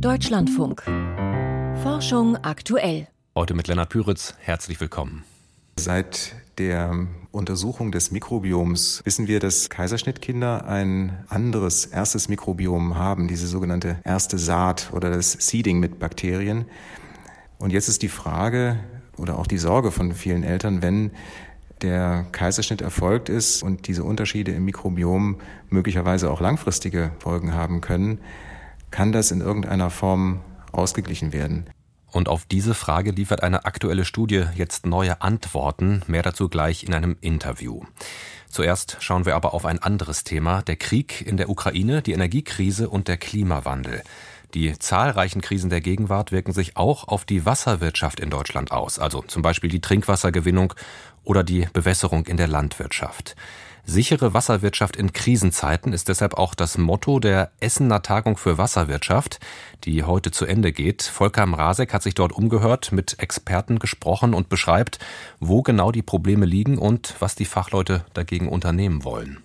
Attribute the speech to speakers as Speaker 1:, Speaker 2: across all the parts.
Speaker 1: Deutschlandfunk. Forschung aktuell.
Speaker 2: Heute mit Lennart Püritz. Herzlich willkommen.
Speaker 3: Seit der Untersuchung des Mikrobioms wissen wir, dass Kaiserschnittkinder ein anderes erstes Mikrobiom haben, diese sogenannte erste Saat oder das Seeding mit Bakterien. Und jetzt ist die Frage oder auch die Sorge von vielen Eltern, wenn der Kaiserschnitt erfolgt ist und diese Unterschiede im Mikrobiom möglicherweise auch langfristige Folgen haben können, kann das in irgendeiner Form ausgeglichen werden?
Speaker 2: Und auf diese Frage liefert eine aktuelle Studie jetzt neue Antworten. Mehr dazu gleich in einem Interview. Zuerst schauen wir aber auf ein anderes Thema, der Krieg in der Ukraine, die Energiekrise und der Klimawandel. Die zahlreichen Krisen der Gegenwart wirken sich auch auf die Wasserwirtschaft in Deutschland aus, also zum Beispiel die Trinkwassergewinnung oder die Bewässerung in der Landwirtschaft. Sichere Wasserwirtschaft in Krisenzeiten ist deshalb auch das Motto der Essener Tagung für Wasserwirtschaft, die heute zu Ende geht. Volker Mrazek hat sich dort umgehört, mit Experten gesprochen und beschreibt, wo genau die Probleme liegen und was die Fachleute dagegen unternehmen wollen.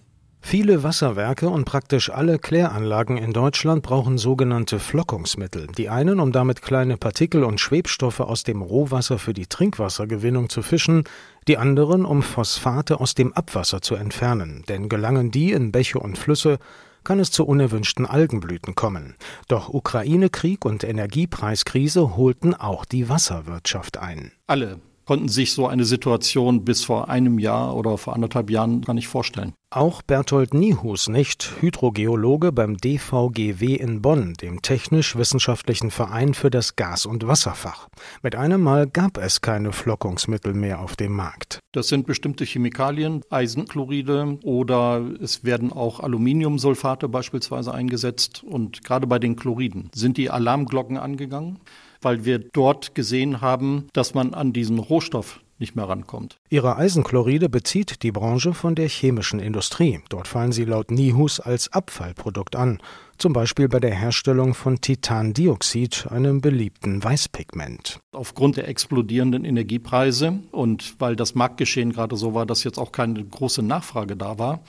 Speaker 4: Viele Wasserwerke und praktisch alle Kläranlagen in Deutschland brauchen sogenannte Flockungsmittel. Die einen, um damit kleine Partikel und Schwebstoffe aus dem Rohwasser für die Trinkwassergewinnung zu fischen, die anderen, um Phosphate aus dem Abwasser zu entfernen. Denn gelangen die in Bäche und Flüsse, kann es zu unerwünschten Algenblüten kommen. Doch Ukraine-Krieg und Energiepreiskrise holten auch die Wasserwirtschaft ein.
Speaker 5: Alle konnten sich so eine Situation bis vor einem Jahr oder vor anderthalb Jahren gar nicht vorstellen.
Speaker 4: Auch Berthold Niehus nicht, Hydrogeologe beim DVGW in Bonn, dem Technisch-Wissenschaftlichen Verein für das Gas- und Wasserfach. Mit einem Mal gab es keine Flockungsmittel mehr auf dem Markt.
Speaker 5: Das sind bestimmte Chemikalien, Eisenchloride oder es werden auch Aluminiumsulfate beispielsweise eingesetzt. Und gerade bei den Chloriden sind die Alarmglocken angegangen weil wir dort gesehen haben, dass man an diesen Rohstoff nicht mehr rankommt.
Speaker 4: Ihre Eisenchloride bezieht die Branche von der chemischen Industrie. Dort fallen sie laut Nihus als Abfallprodukt an, zum Beispiel bei der Herstellung von Titandioxid, einem beliebten Weißpigment.
Speaker 5: Aufgrund der explodierenden Energiepreise und weil das Marktgeschehen gerade so war, dass jetzt auch keine große Nachfrage da war,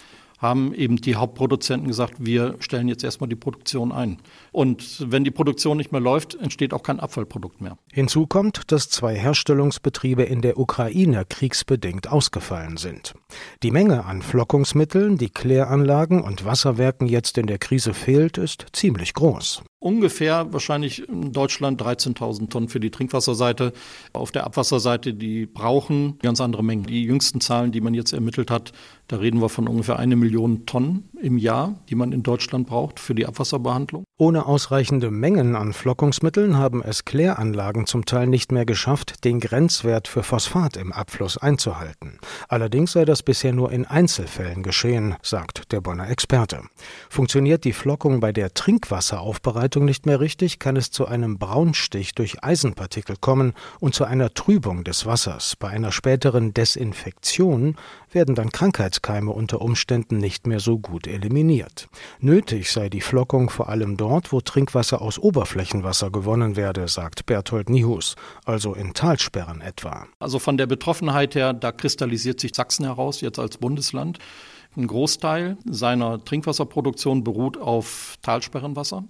Speaker 5: haben eben die Hauptproduzenten gesagt, wir stellen jetzt erstmal die Produktion ein. Und wenn die Produktion nicht mehr läuft, entsteht auch kein Abfallprodukt mehr.
Speaker 4: Hinzu kommt, dass zwei Herstellungsbetriebe in der Ukraine kriegsbedingt ausgefallen sind. Die Menge an Flockungsmitteln, die Kläranlagen und Wasserwerken jetzt in der Krise fehlt, ist ziemlich groß
Speaker 5: ungefähr wahrscheinlich in Deutschland 13.000 Tonnen für die Trinkwasserseite. Auf der Abwasserseite, die brauchen ganz andere Mengen. Die jüngsten Zahlen, die man jetzt ermittelt hat, da reden wir von ungefähr eine Million Tonnen im Jahr, die man in Deutschland braucht für die Abwasserbehandlung.
Speaker 4: Ohne ausreichende Mengen an Flockungsmitteln haben es Kläranlagen zum Teil nicht mehr geschafft, den Grenzwert für Phosphat im Abfluss einzuhalten. Allerdings sei das bisher nur in Einzelfällen geschehen, sagt der Bonner Experte. Funktioniert die Flockung bei der Trinkwasseraufbereitung nicht mehr richtig, kann es zu einem Braunstich durch Eisenpartikel kommen und zu einer Trübung des Wassers. Bei einer späteren Desinfektion werden dann Krankheitskeime unter Umständen nicht mehr so gut eliminiert. Nötig sei die Flockung vor allem dort, wo Trinkwasser aus Oberflächenwasser gewonnen werde, sagt Berthold Nihus, also in Talsperren etwa.
Speaker 5: Also von der Betroffenheit her, da kristallisiert sich Sachsen heraus, jetzt als Bundesland. Ein Großteil seiner Trinkwasserproduktion beruht auf Talsperrenwasser.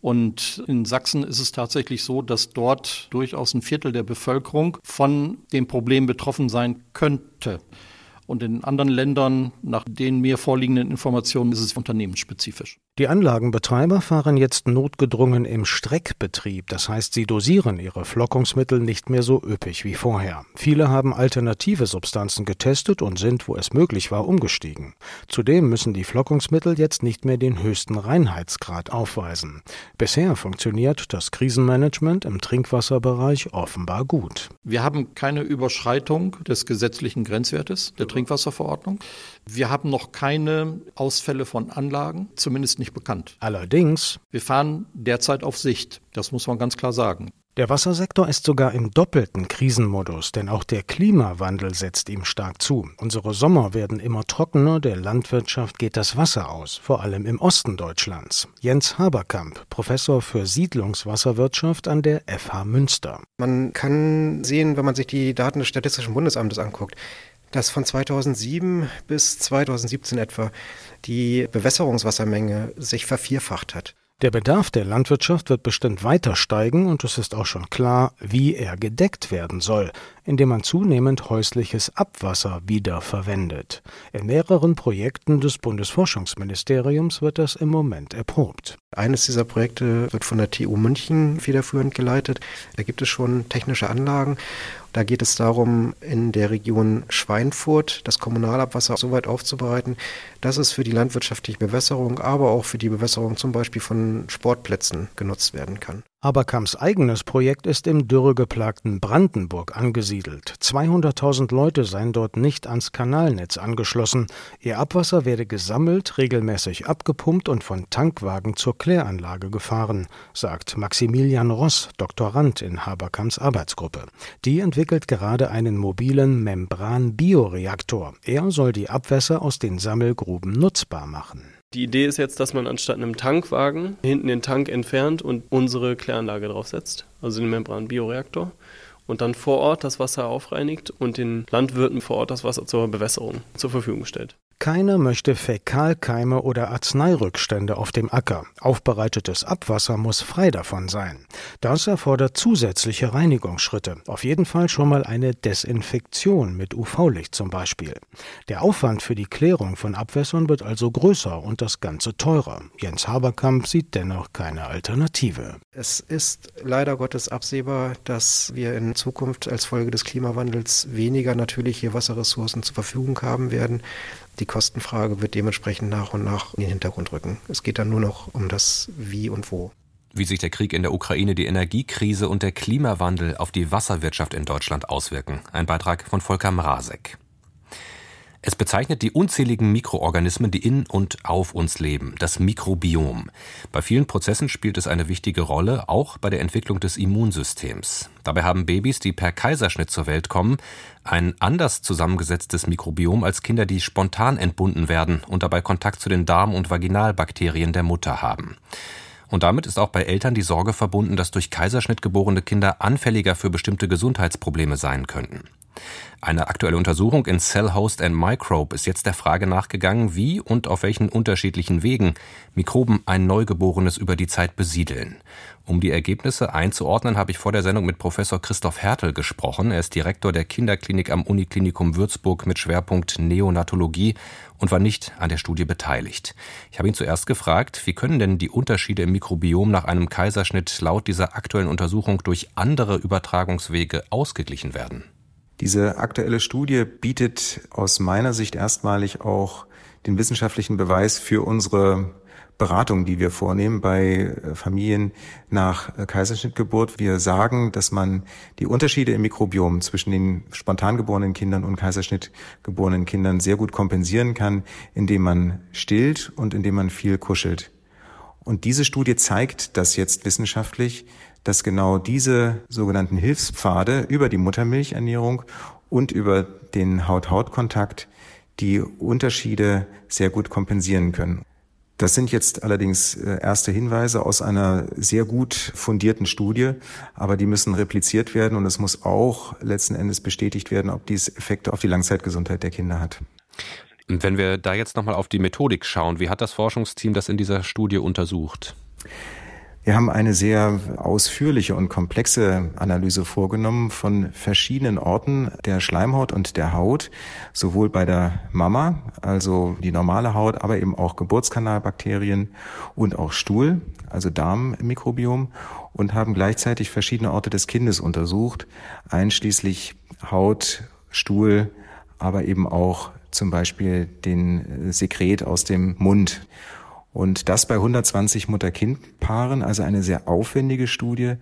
Speaker 5: Und in Sachsen ist es tatsächlich so, dass dort durchaus ein Viertel der Bevölkerung von dem Problem betroffen sein könnte. Und in anderen Ländern, nach den mir vorliegenden Informationen, ist es unternehmensspezifisch.
Speaker 4: Die Anlagenbetreiber fahren jetzt notgedrungen im Streckbetrieb. Das heißt, sie dosieren ihre Flockungsmittel nicht mehr so üppig wie vorher. Viele haben alternative Substanzen getestet und sind, wo es möglich war, umgestiegen. Zudem müssen die Flockungsmittel jetzt nicht mehr den höchsten Reinheitsgrad aufweisen. Bisher funktioniert das Krisenmanagement im Trinkwasserbereich offenbar gut.
Speaker 5: Wir haben keine Überschreitung des gesetzlichen Grenzwertes der Trinkwasserverordnung. Wir haben noch keine Ausfälle von Anlagen, zumindest nicht bekannt.
Speaker 4: Allerdings.
Speaker 5: Wir fahren derzeit auf Sicht. Das muss man ganz klar sagen.
Speaker 4: Der Wassersektor ist sogar im doppelten Krisenmodus, denn auch der Klimawandel setzt ihm stark zu. Unsere Sommer werden immer trockener, der Landwirtschaft geht das Wasser aus, vor allem im Osten Deutschlands. Jens Haberkamp, Professor für Siedlungswasserwirtschaft an der FH Münster.
Speaker 6: Man kann sehen, wenn man sich die Daten des Statistischen Bundesamtes anguckt, dass von 2007 bis 2017 etwa die Bewässerungswassermenge sich vervierfacht hat.
Speaker 4: Der Bedarf der Landwirtschaft wird bestimmt weiter steigen und es ist auch schon klar, wie er gedeckt werden soll, indem man zunehmend häusliches Abwasser wiederverwendet. In mehreren Projekten des Bundesforschungsministeriums wird das im Moment erprobt.
Speaker 6: Eines dieser Projekte wird von der TU München federführend geleitet. Da gibt es schon technische Anlagen da geht es darum, in der Region Schweinfurt das Kommunalabwasser so weit aufzubereiten, dass es für die landwirtschaftliche Bewässerung, aber auch für die Bewässerung zum Beispiel von Sportplätzen genutzt werden kann.
Speaker 4: Aberkamps eigenes Projekt ist im dürregeplagten Brandenburg angesiedelt. 200.000 Leute seien dort nicht ans Kanalnetz angeschlossen. Ihr Abwasser werde gesammelt, regelmäßig abgepumpt und von Tankwagen zur Kläranlage gefahren, sagt Maximilian Ross, Doktorand in Haberkamps Arbeitsgruppe. Die entwickelt gerade einen mobilen Membran-Bioreaktor. Er soll die Abwässer aus den Sammelgruben nutzbar machen.
Speaker 7: Die Idee ist jetzt, dass man anstatt einem Tankwagen hinten den Tank entfernt und unsere Kläranlage draufsetzt, also den Membran-Bioreaktor, und dann vor Ort das Wasser aufreinigt und den Landwirten vor Ort das Wasser zur Bewässerung zur Verfügung stellt.
Speaker 4: Keiner möchte Fäkalkeime oder Arzneirückstände auf dem Acker. Aufbereitetes Abwasser muss frei davon sein. Das erfordert zusätzliche Reinigungsschritte. Auf jeden Fall schon mal eine Desinfektion mit UV-Licht zum Beispiel. Der Aufwand für die Klärung von Abwässern wird also größer und das Ganze teurer. Jens Haberkamp sieht dennoch keine Alternative.
Speaker 6: Es ist leider Gottes absehbar, dass wir in Zukunft als Folge des Klimawandels weniger natürliche Wasserressourcen zur Verfügung haben werden. Die Kostenfrage wird dementsprechend nach und nach in den Hintergrund rücken. Es geht dann nur noch um das Wie und Wo.
Speaker 2: Wie sich der Krieg in der Ukraine, die Energiekrise und der Klimawandel auf die Wasserwirtschaft in Deutschland auswirken. Ein Beitrag von Volker Mrazek. Es bezeichnet die unzähligen Mikroorganismen, die in und auf uns leben, das Mikrobiom. Bei vielen Prozessen spielt es eine wichtige Rolle, auch bei der Entwicklung des Immunsystems. Dabei haben Babys, die per Kaiserschnitt zur Welt kommen, ein anders zusammengesetztes Mikrobiom als Kinder, die spontan entbunden werden und dabei Kontakt zu den Darm- und Vaginalbakterien der Mutter haben. Und damit ist auch bei Eltern die Sorge verbunden, dass durch Kaiserschnitt geborene Kinder anfälliger für bestimmte Gesundheitsprobleme sein könnten. Eine aktuelle Untersuchung in Cell Host and Microbe ist jetzt der Frage nachgegangen, wie und auf welchen unterschiedlichen Wegen Mikroben ein Neugeborenes über die Zeit besiedeln. Um die Ergebnisse einzuordnen, habe ich vor der Sendung mit Professor Christoph Hertel gesprochen. Er ist Direktor der Kinderklinik am Uniklinikum Würzburg mit Schwerpunkt Neonatologie und war nicht an der Studie beteiligt. Ich habe ihn zuerst gefragt, wie können denn die Unterschiede im Mikrobiom nach einem Kaiserschnitt laut dieser aktuellen Untersuchung durch andere Übertragungswege ausgeglichen werden?
Speaker 3: Diese aktuelle Studie bietet aus meiner Sicht erstmalig auch den wissenschaftlichen Beweis für unsere Beratung, die wir vornehmen bei Familien nach Kaiserschnittgeburt. Wir sagen, dass man die Unterschiede im Mikrobiom zwischen den spontan geborenen Kindern und Kaiserschnittgeborenen Kindern sehr gut kompensieren kann, indem man stillt und indem man viel kuschelt. Und diese Studie zeigt das jetzt wissenschaftlich, dass genau diese sogenannten Hilfspfade über die Muttermilchernährung und über den Haut-Haut-Kontakt die Unterschiede sehr gut kompensieren können. Das sind jetzt allerdings äh, erste Hinweise aus einer sehr gut fundierten Studie, aber die müssen repliziert werden und es muss auch letzten Endes bestätigt werden, ob dies Effekte auf die Langzeitgesundheit der Kinder hat.
Speaker 2: Wenn wir da jetzt nochmal auf die Methodik schauen, wie hat das Forschungsteam das in dieser Studie untersucht?
Speaker 3: Wir haben eine sehr ausführliche und komplexe Analyse vorgenommen von verschiedenen Orten der Schleimhaut und der Haut, sowohl bei der Mama, also die normale Haut, aber eben auch Geburtskanalbakterien und auch Stuhl, also Darmmikrobiom und haben gleichzeitig verschiedene Orte des Kindes untersucht, einschließlich Haut, Stuhl, aber eben auch zum Beispiel den Sekret aus dem Mund. Und das bei 120 Mutter-Kind-Paaren, also eine sehr aufwendige Studie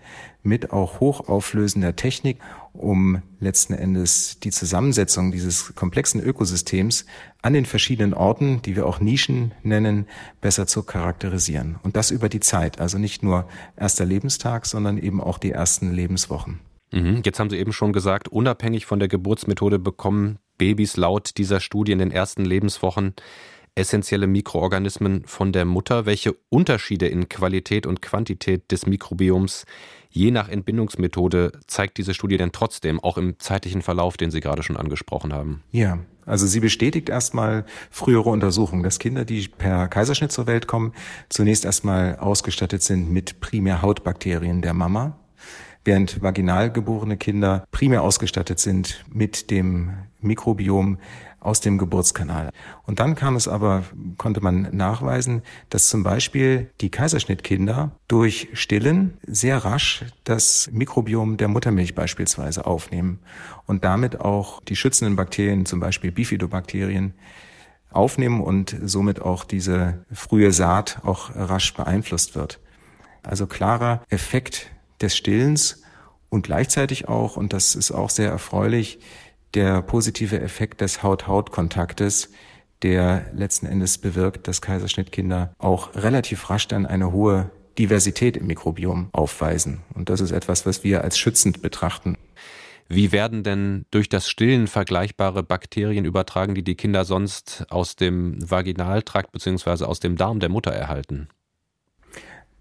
Speaker 3: mit auch hochauflösender Technik, um letzten Endes die Zusammensetzung dieses komplexen Ökosystems an den verschiedenen Orten, die wir auch Nischen nennen, besser zu charakterisieren. Und das über die Zeit, also nicht nur erster Lebenstag, sondern eben auch die ersten Lebenswochen.
Speaker 2: Mhm. Jetzt haben Sie eben schon gesagt, unabhängig von der Geburtsmethode bekommen Babys laut dieser Studie in den ersten Lebenswochen essentielle Mikroorganismen von der Mutter? Welche Unterschiede in Qualität und Quantität des Mikrobioms je nach Entbindungsmethode zeigt diese Studie denn trotzdem, auch im zeitlichen Verlauf, den Sie gerade schon angesprochen haben?
Speaker 3: Ja, Also sie bestätigt erstmal frühere Untersuchungen, dass Kinder, die per Kaiserschnitt zur Welt kommen, zunächst erstmal ausgestattet sind mit primär Hautbakterien der Mama, während vaginal geborene Kinder primär ausgestattet sind mit dem Mikrobiom aus dem Geburtskanal. Und dann kam es aber, konnte man nachweisen, dass zum Beispiel die Kaiserschnittkinder durch Stillen sehr rasch das Mikrobiom der Muttermilch beispielsweise aufnehmen und damit auch die schützenden Bakterien, zum Beispiel Bifidobakterien, aufnehmen und somit auch diese frühe Saat auch rasch beeinflusst wird. Also klarer Effekt des Stillens und gleichzeitig auch, und das ist auch sehr erfreulich, der positive Effekt des Haut-Haut-Kontaktes, der letzten Endes bewirkt, dass Kaiserschnittkinder auch relativ rasch dann eine hohe Diversität im Mikrobiom aufweisen. Und das ist etwas, was wir als schützend betrachten.
Speaker 2: Wie werden denn durch das Stillen vergleichbare Bakterien übertragen, die die Kinder sonst aus dem Vaginaltrakt bzw. aus dem Darm der Mutter erhalten?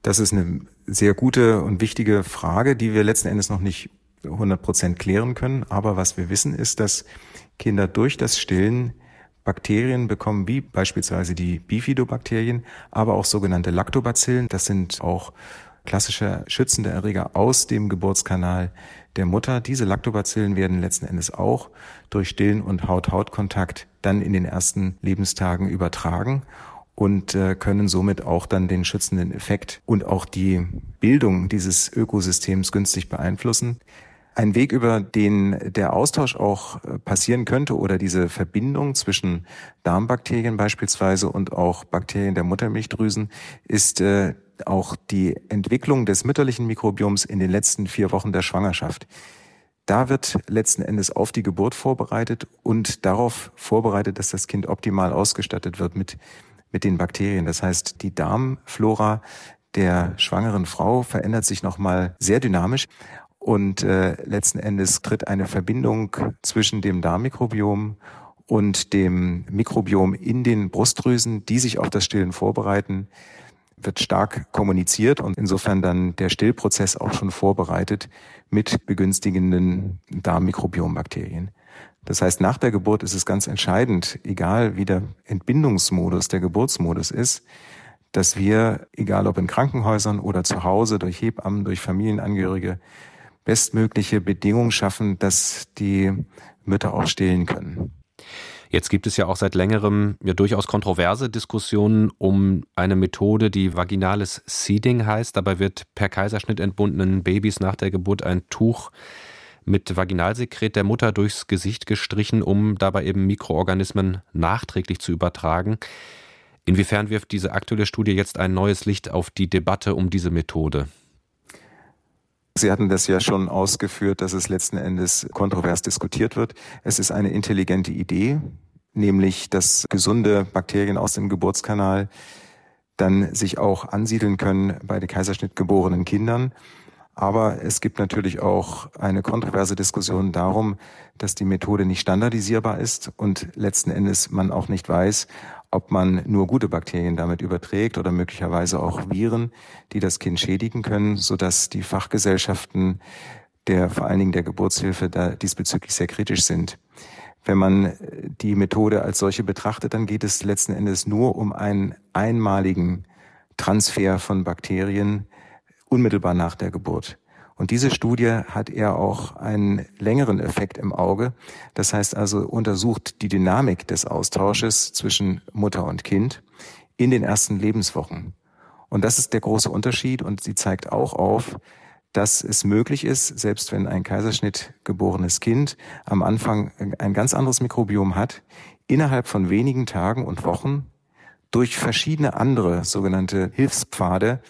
Speaker 3: Das ist eine sehr gute und wichtige Frage, die wir letzten Endes noch nicht 100 Prozent klären können. Aber was wir wissen ist, dass Kinder durch das Stillen Bakterien bekommen, wie beispielsweise die Bifidobakterien, aber auch sogenannte Lactobacillen. Das sind auch klassische schützende Erreger aus dem Geburtskanal der Mutter. Diese Lactobacillen werden letzten Endes auch durch Stillen und Haut-Haut-Kontakt dann in den ersten Lebenstagen übertragen und äh, können somit auch dann den schützenden Effekt und auch die Bildung dieses Ökosystems günstig beeinflussen. Ein Weg, über den der Austausch auch äh, passieren könnte oder diese Verbindung zwischen Darmbakterien beispielsweise und auch Bakterien der Muttermilchdrüsen ist äh, auch die Entwicklung des mütterlichen Mikrobioms in den letzten vier Wochen der Schwangerschaft. Da wird letzten Endes auf die Geburt vorbereitet und darauf vorbereitet, dass das Kind optimal ausgestattet wird mit, mit den Bakterien. Das heißt, die Darmflora der schwangeren Frau verändert sich nochmal sehr dynamisch und äh, letzten Endes tritt eine Verbindung zwischen dem Darmmikrobiom und dem Mikrobiom in den Brustdrüsen, die sich auf das Stillen vorbereiten, wird stark kommuniziert und insofern dann der Stillprozess auch schon vorbereitet mit begünstigenden Darmmikrobiombakterien. Das heißt, nach der Geburt ist es ganz entscheidend, egal wie der Entbindungsmodus, der Geburtsmodus ist, dass wir, egal ob in Krankenhäusern oder zu Hause, durch Hebammen, durch Familienangehörige, bestmögliche Bedingungen schaffen, dass die Mütter auch stillen können.
Speaker 2: Jetzt gibt es ja auch seit längerem ja durchaus kontroverse Diskussionen um eine Methode, die vaginales Seeding heißt. Dabei wird per Kaiserschnitt entbundenen Babys nach der Geburt ein Tuch mit Vaginalsekret der Mutter durchs Gesicht gestrichen, um dabei eben Mikroorganismen nachträglich zu übertragen. Inwiefern wirft diese aktuelle Studie jetzt ein neues Licht auf die Debatte um diese Methode?
Speaker 3: Sie hatten das ja schon ausgeführt, dass es letzten Endes kontrovers diskutiert wird. Es ist eine intelligente Idee, nämlich dass gesunde Bakterien aus dem Geburtskanal dann sich auch ansiedeln können bei den Kaiserschnitt geborenen Kindern. Aber es gibt natürlich auch eine kontroverse Diskussion darum, dass die Methode nicht standardisierbar ist und letzten Endes man auch nicht weiß, ob man nur gute Bakterien damit überträgt oder möglicherweise auch Viren, die das Kind schädigen können, so dass die Fachgesellschaften der vor allen Dingen der Geburtshilfe da diesbezüglich sehr kritisch sind. Wenn man die Methode als solche betrachtet, dann geht es letzten Endes nur um einen einmaligen Transfer von Bakterien unmittelbar nach der Geburt. Und diese Studie hat eher auch einen längeren Effekt im Auge. Das heißt also untersucht die Dynamik des Austausches zwischen Mutter und Kind in den ersten Lebenswochen. Und das ist der große Unterschied und sie zeigt auch auf, dass es möglich ist, selbst wenn ein Kaiserschnitt geborenes Kind am Anfang ein ganz anderes Mikrobiom hat, innerhalb von wenigen Tagen und Wochen durch verschiedene andere sogenannte Hilfspfade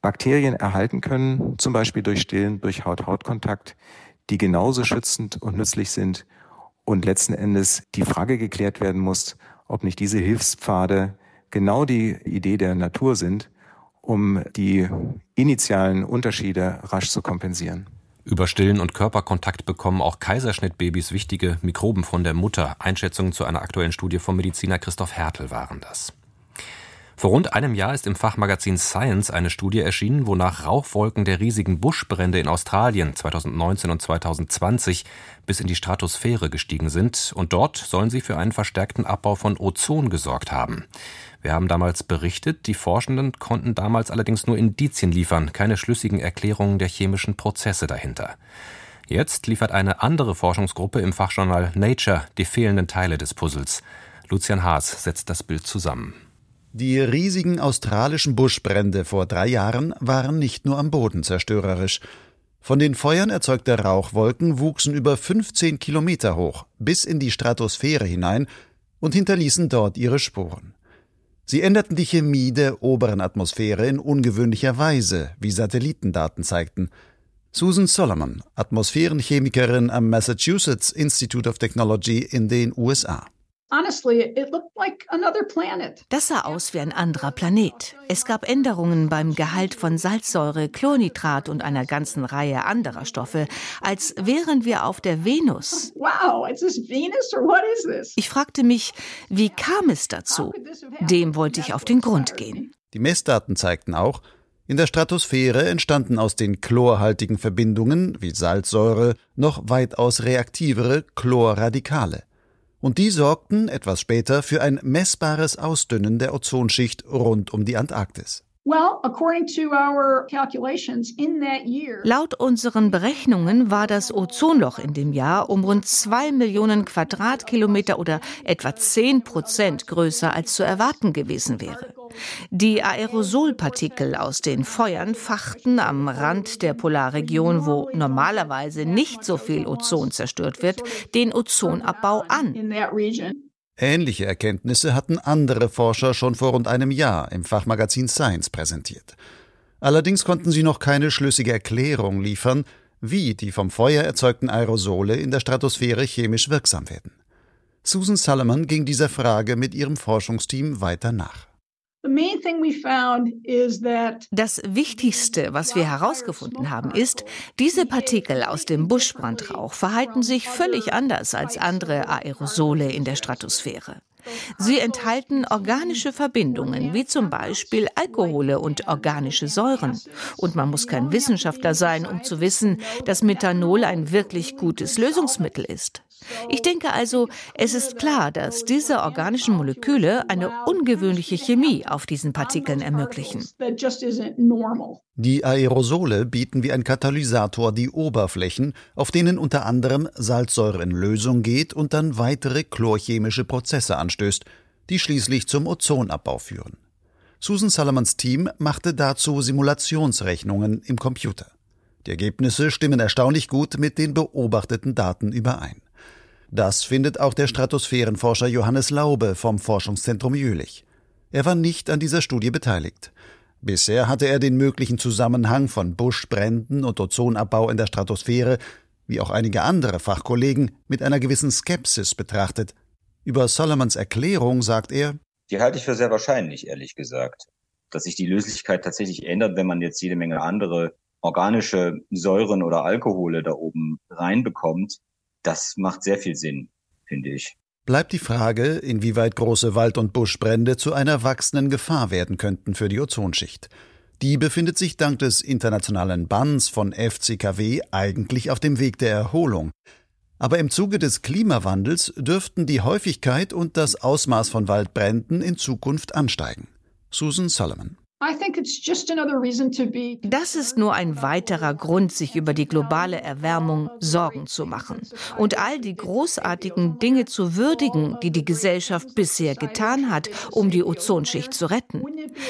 Speaker 3: Bakterien erhalten können, zum Beispiel durch Stillen, durch Haut-Haut-Kontakt, die genauso schützend und nützlich sind und letzten Endes die Frage geklärt werden muss, ob nicht diese Hilfspfade genau die Idee der Natur sind, um die initialen Unterschiede rasch zu kompensieren.
Speaker 2: Über Stillen und Körperkontakt bekommen auch Kaiserschnittbabys wichtige Mikroben von der Mutter. Einschätzungen zu einer aktuellen Studie vom Mediziner Christoph Hertel waren das. Vor rund einem Jahr ist im Fachmagazin Science eine Studie erschienen, wonach Rauchwolken der riesigen Buschbrände in Australien 2019 und 2020 bis in die Stratosphäre gestiegen sind und dort sollen sie für einen verstärkten Abbau von Ozon gesorgt haben. Wir haben damals berichtet, die Forschenden konnten damals allerdings nur Indizien liefern, keine schlüssigen Erklärungen der chemischen Prozesse dahinter. Jetzt liefert eine andere Forschungsgruppe im Fachjournal Nature die fehlenden Teile des Puzzles. Lucian Haas setzt das Bild zusammen.
Speaker 8: Die riesigen australischen Buschbrände vor drei Jahren waren nicht nur am Boden zerstörerisch. Von den Feuern erzeugte Rauchwolken wuchsen über 15 Kilometer hoch bis in die Stratosphäre hinein und hinterließen dort ihre Spuren. Sie änderten die Chemie der oberen Atmosphäre in ungewöhnlicher Weise, wie Satellitendaten zeigten. Susan Solomon, Atmosphärenchemikerin am Massachusetts Institute of Technology in den USA.
Speaker 9: Das sah aus wie ein anderer Planet. Es gab Änderungen beim Gehalt von Salzsäure, Chlornitrat und einer ganzen Reihe anderer Stoffe, als wären wir auf der Venus. Ich fragte mich, wie kam es dazu? Dem wollte ich auf den Grund gehen.
Speaker 8: Die Messdaten zeigten auch, in der Stratosphäre entstanden aus den chlorhaltigen Verbindungen wie Salzsäure noch weitaus reaktivere Chlorradikale und die sorgten etwas später für ein messbares Ausdünnen der Ozonschicht rund um die Antarktis.
Speaker 9: Laut unseren Berechnungen war das Ozonloch in dem Jahr um rund zwei Millionen Quadratkilometer oder etwa zehn Prozent größer als zu erwarten gewesen wäre. Die Aerosolpartikel aus den Feuern fachten am Rand der Polarregion, wo normalerweise nicht so viel Ozon zerstört wird, den Ozonabbau an.
Speaker 8: Ähnliche Erkenntnisse hatten andere Forscher schon vor rund einem Jahr im Fachmagazin Science präsentiert. Allerdings konnten sie noch keine schlüssige Erklärung liefern, wie die vom Feuer erzeugten Aerosole in der Stratosphäre chemisch wirksam werden. Susan Salomon ging dieser Frage mit ihrem Forschungsteam weiter nach.
Speaker 9: Das Wichtigste, was wir herausgefunden haben, ist, diese Partikel aus dem Buschbrandrauch verhalten sich völlig anders als andere Aerosole in der Stratosphäre. Sie enthalten organische Verbindungen, wie zum Beispiel Alkohole und organische Säuren. Und man muss kein Wissenschaftler sein, um zu wissen, dass Methanol ein wirklich gutes Lösungsmittel ist. Ich denke also, es ist klar, dass diese organischen Moleküle eine ungewöhnliche Chemie auf diesen Partikeln ermöglichen.
Speaker 8: Die Aerosole bieten wie ein Katalysator die Oberflächen, auf denen unter anderem Salzsäure in Lösung geht und dann weitere chlorchemische Prozesse anstößt, die schließlich zum Ozonabbau führen. Susan Salomons Team machte dazu Simulationsrechnungen im Computer. Die Ergebnisse stimmen erstaunlich gut mit den beobachteten Daten überein. Das findet auch der Stratosphärenforscher Johannes Laube vom Forschungszentrum Jülich. Er war nicht an dieser Studie beteiligt. Bisher hatte er den möglichen Zusammenhang von Buschbränden und Ozonabbau in der Stratosphäre, wie auch einige andere Fachkollegen, mit einer gewissen Skepsis betrachtet. Über Solomons Erklärung sagt er,
Speaker 10: die halte ich für sehr wahrscheinlich, ehrlich gesagt. Dass sich die Löslichkeit tatsächlich ändert, wenn man jetzt jede Menge andere organische Säuren oder Alkohole da oben reinbekommt, das macht sehr viel Sinn, finde ich.
Speaker 8: Bleibt die Frage, inwieweit große Wald- und Buschbrände zu einer wachsenden Gefahr werden könnten für die Ozonschicht. Die befindet sich dank des internationalen Banns von FCKW eigentlich auf dem Weg der Erholung. Aber im Zuge des Klimawandels dürften die Häufigkeit und das Ausmaß von Waldbränden in Zukunft ansteigen. Susan Solomon
Speaker 9: das ist nur ein weiterer Grund, sich über die globale Erwärmung Sorgen zu machen und all die großartigen Dinge zu würdigen, die die Gesellschaft bisher getan hat, um die Ozonschicht zu retten.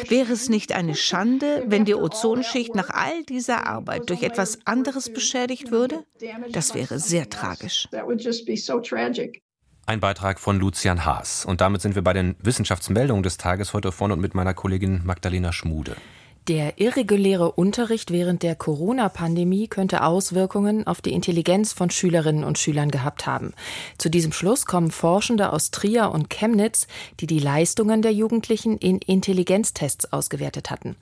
Speaker 9: Wäre es nicht eine Schande, wenn die Ozonschicht nach all dieser Arbeit durch etwas anderes beschädigt würde? Das wäre sehr tragisch.
Speaker 2: Ein Beitrag von Lucian Haas. Und damit sind wir bei den Wissenschaftsmeldungen des Tages heute vorne und mit meiner Kollegin Magdalena Schmude.
Speaker 11: Der irreguläre Unterricht während der Corona-Pandemie könnte Auswirkungen auf die Intelligenz von Schülerinnen und Schülern gehabt haben. Zu diesem Schluss kommen Forschende aus Trier und Chemnitz, die die Leistungen der Jugendlichen in Intelligenztests ausgewertet hatten.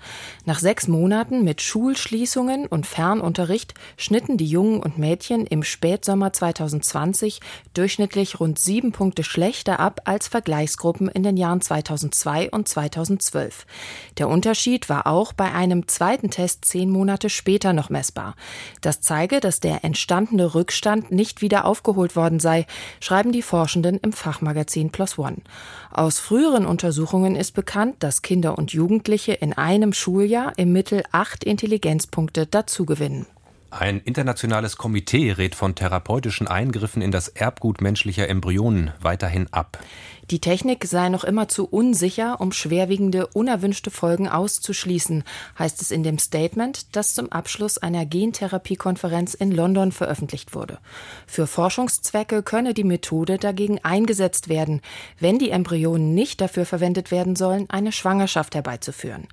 Speaker 11: Nach sechs Monaten mit Schulschließungen und Fernunterricht schnitten die Jungen und Mädchen im Spätsommer 2020 durchschnittlich rund sieben Punkte schlechter ab als Vergleichsgruppen in den Jahren 2002 und 2012. Der Unterschied war auch bei einem zweiten Test zehn Monate später noch messbar. Das zeige, dass der entstandene Rückstand nicht wieder aufgeholt worden sei, schreiben die Forschenden im Fachmagazin Plus One. Aus früheren Untersuchungen ist bekannt, dass Kinder und Jugendliche in einem Schuljahr im Mittel acht Intelligenzpunkte dazugewinnen.
Speaker 2: Ein internationales Komitee rät von therapeutischen Eingriffen in das Erbgut menschlicher Embryonen weiterhin ab.
Speaker 11: Die Technik sei noch immer zu unsicher, um schwerwiegende, unerwünschte Folgen auszuschließen, heißt es in dem Statement, das zum Abschluss einer Gentherapiekonferenz in London veröffentlicht wurde. Für Forschungszwecke könne die Methode dagegen eingesetzt werden, wenn die Embryonen nicht dafür verwendet werden sollen, eine Schwangerschaft herbeizuführen.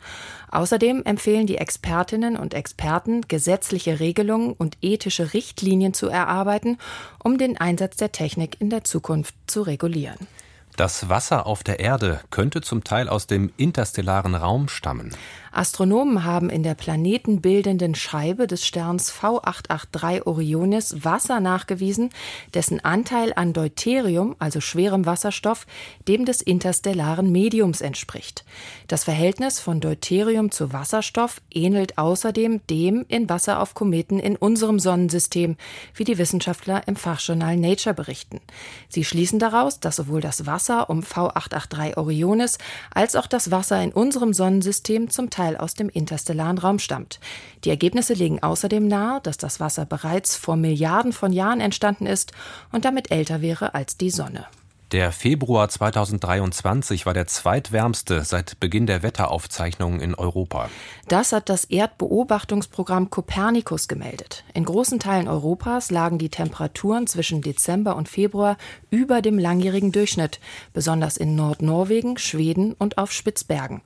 Speaker 11: Außerdem empfehlen die Expertinnen und Experten, gesetzliche Regelungen und ethische Richtlinien zu erarbeiten, um den Einsatz der Technik in der Zukunft zu regulieren.
Speaker 2: Das Wasser auf der Erde könnte zum Teil aus dem interstellaren Raum stammen.
Speaker 11: Astronomen haben in der planetenbildenden Scheibe des Sterns V883 Orionis Wasser nachgewiesen, dessen Anteil an Deuterium, also schwerem Wasserstoff, dem des interstellaren Mediums entspricht. Das Verhältnis von Deuterium zu Wasserstoff ähnelt außerdem dem in Wasser auf Kometen in unserem Sonnensystem, wie die Wissenschaftler im Fachjournal Nature berichten. Sie schließen daraus, dass sowohl das Wasser um V883 Orionis als auch das Wasser in unserem Sonnensystem zum Teil aus dem interstellaren Raum stammt. Die Ergebnisse legen außerdem nahe, dass das Wasser bereits vor Milliarden von Jahren entstanden ist und damit älter wäre als die Sonne.
Speaker 2: Der Februar 2023 war der zweitwärmste seit Beginn der Wetteraufzeichnungen in Europa.
Speaker 11: Das hat das Erdbeobachtungsprogramm Copernicus gemeldet. In großen Teilen Europas lagen die Temperaturen zwischen Dezember und Februar über dem langjährigen Durchschnitt, besonders in Nordnorwegen, Schweden und auf Spitzbergen.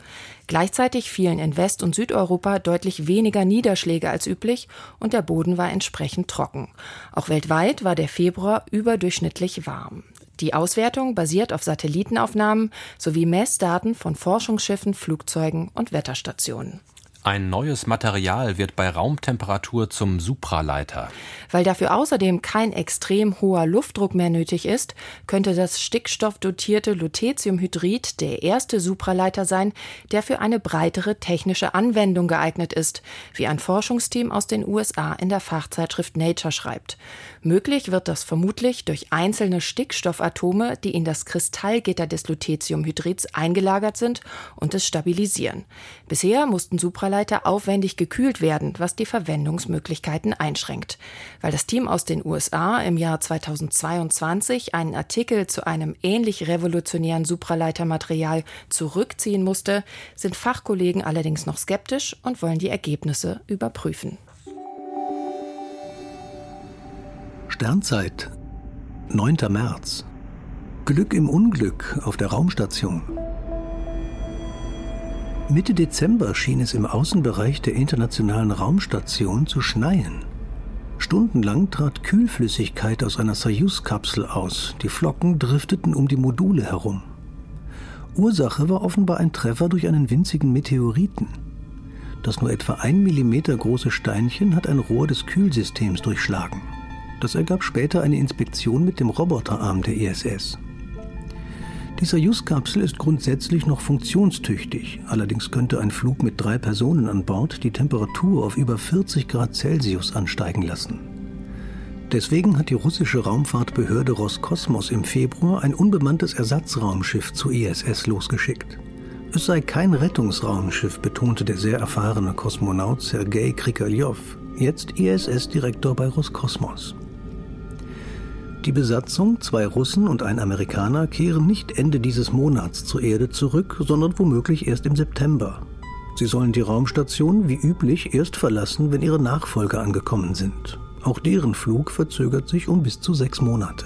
Speaker 11: Gleichzeitig fielen in West- und Südeuropa deutlich weniger Niederschläge als üblich und der Boden war entsprechend trocken. Auch weltweit war der Februar überdurchschnittlich warm. Die Auswertung basiert auf Satellitenaufnahmen sowie Messdaten von Forschungsschiffen, Flugzeugen und Wetterstationen.
Speaker 2: Ein neues Material wird bei Raumtemperatur zum Supraleiter.
Speaker 11: Weil dafür außerdem kein extrem hoher Luftdruck mehr nötig ist, könnte das stickstoffdotierte Lutetiumhydrid der erste Supraleiter sein, der für eine breitere technische Anwendung geeignet ist, wie ein Forschungsteam aus den USA in der Fachzeitschrift Nature schreibt. Möglich wird das vermutlich durch einzelne Stickstoffatome, die in das Kristallgitter des Lutetiumhydrids eingelagert sind und es stabilisieren. Bisher mussten Supraleiter aufwendig gekühlt werden, was die Verwendungsmöglichkeiten einschränkt. Weil das Team aus den USA im Jahr 2022 einen Artikel zu einem ähnlich revolutionären Supraleitermaterial zurückziehen musste, sind Fachkollegen allerdings noch skeptisch und wollen die Ergebnisse überprüfen.
Speaker 12: Sternzeit, 9. März. Glück im Unglück auf der Raumstation. Mitte Dezember schien es im Außenbereich der Internationalen Raumstation zu schneien. Stundenlang trat Kühlflüssigkeit aus einer Soyuz-Kapsel aus. Die Flocken drifteten um die Module herum. Ursache war offenbar ein Treffer durch einen winzigen Meteoriten. Das nur etwa ein Millimeter große Steinchen hat ein Rohr des Kühlsystems durchschlagen. Das ergab später eine Inspektion mit dem Roboterarm der ISS. Die Soyuz-Kapsel ist grundsätzlich noch funktionstüchtig, allerdings könnte ein Flug mit drei Personen an Bord die Temperatur auf über 40 Grad Celsius ansteigen lassen. Deswegen hat die russische Raumfahrtbehörde Roskosmos im Februar ein unbemanntes Ersatzraumschiff zur ISS losgeschickt. Es sei kein Rettungsraumschiff, betonte der sehr erfahrene Kosmonaut Sergei Krikalev, jetzt ISS-Direktor bei Roskosmos. Die Besatzung, zwei Russen und ein Amerikaner, kehren nicht Ende dieses Monats zur Erde zurück, sondern womöglich erst im September. Sie sollen die Raumstation wie üblich erst verlassen, wenn ihre Nachfolger angekommen sind. Auch deren Flug verzögert sich um bis zu sechs Monate.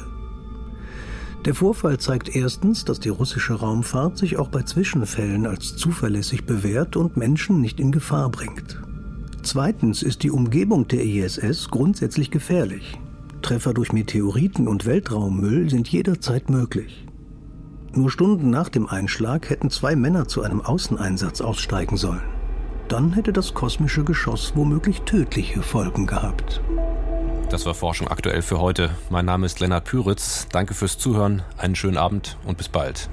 Speaker 12: Der Vorfall zeigt erstens, dass die russische Raumfahrt sich auch bei Zwischenfällen als zuverlässig bewährt und Menschen nicht in Gefahr bringt. Zweitens ist die Umgebung der ISS grundsätzlich gefährlich. Treffer durch Meteoriten und Weltraummüll sind jederzeit möglich. Nur Stunden nach dem Einschlag hätten zwei Männer zu einem Außeneinsatz aussteigen sollen. Dann hätte das kosmische Geschoss womöglich tödliche Folgen gehabt.
Speaker 2: Das war Forschung aktuell für heute. Mein Name ist Lennart Püritz. Danke fürs Zuhören, einen schönen Abend und bis bald.